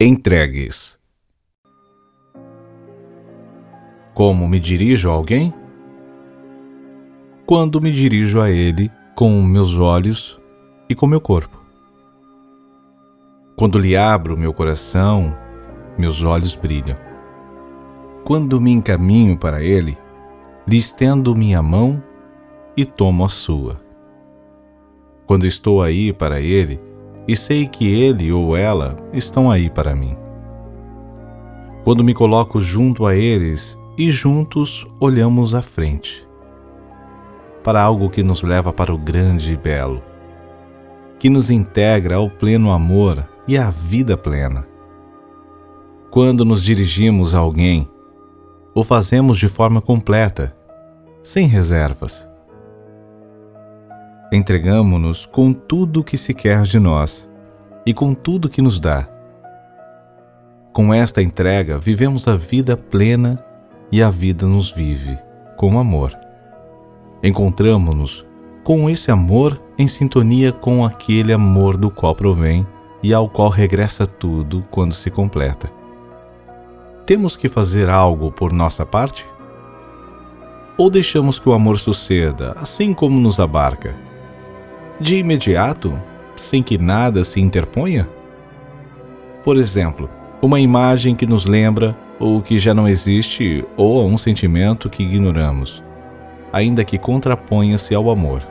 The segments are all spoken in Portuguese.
Entregues. Como me dirijo a alguém? Quando me dirijo a ele com meus olhos e com meu corpo. Quando lhe abro meu coração, meus olhos brilham. Quando me encaminho para ele, lhe estendo minha mão e tomo a sua. Quando estou aí para ele, e sei que ele ou ela estão aí para mim. Quando me coloco junto a eles e juntos olhamos à frente para algo que nos leva para o grande e belo, que nos integra ao pleno amor e à vida plena. Quando nos dirigimos a alguém, o fazemos de forma completa, sem reservas entregamo-nos com tudo o que se quer de nós e com tudo que nos dá. Com esta entrega, vivemos a vida plena e a vida nos vive com amor. Encontramos-nos com esse amor em sintonia com aquele amor do qual provém e ao qual regressa tudo quando se completa. Temos que fazer algo por nossa parte? Ou deixamos que o amor suceda, assim como nos abarca? De imediato, sem que nada se interponha? Por exemplo, uma imagem que nos lembra ou que já não existe ou um sentimento que ignoramos, ainda que contraponha-se ao amor.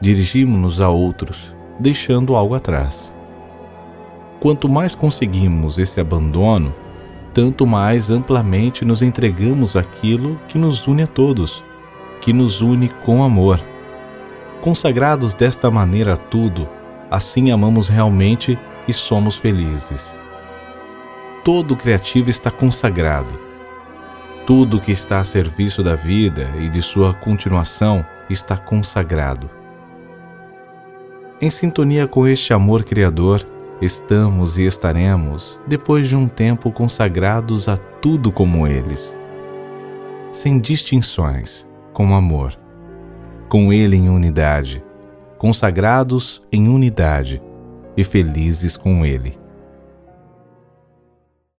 Dirigimos-nos a outros, deixando algo atrás. Quanto mais conseguimos esse abandono, tanto mais amplamente nos entregamos àquilo que nos une a todos, que nos une com amor Consagrados desta maneira a tudo, assim amamos realmente e somos felizes. Todo criativo está consagrado. Tudo que está a serviço da vida e de sua continuação está consagrado. Em sintonia com este amor criador, estamos e estaremos, depois de um tempo, consagrados a tudo como eles, sem distinções, com amor com Ele em unidade, consagrados em unidade e felizes com Ele.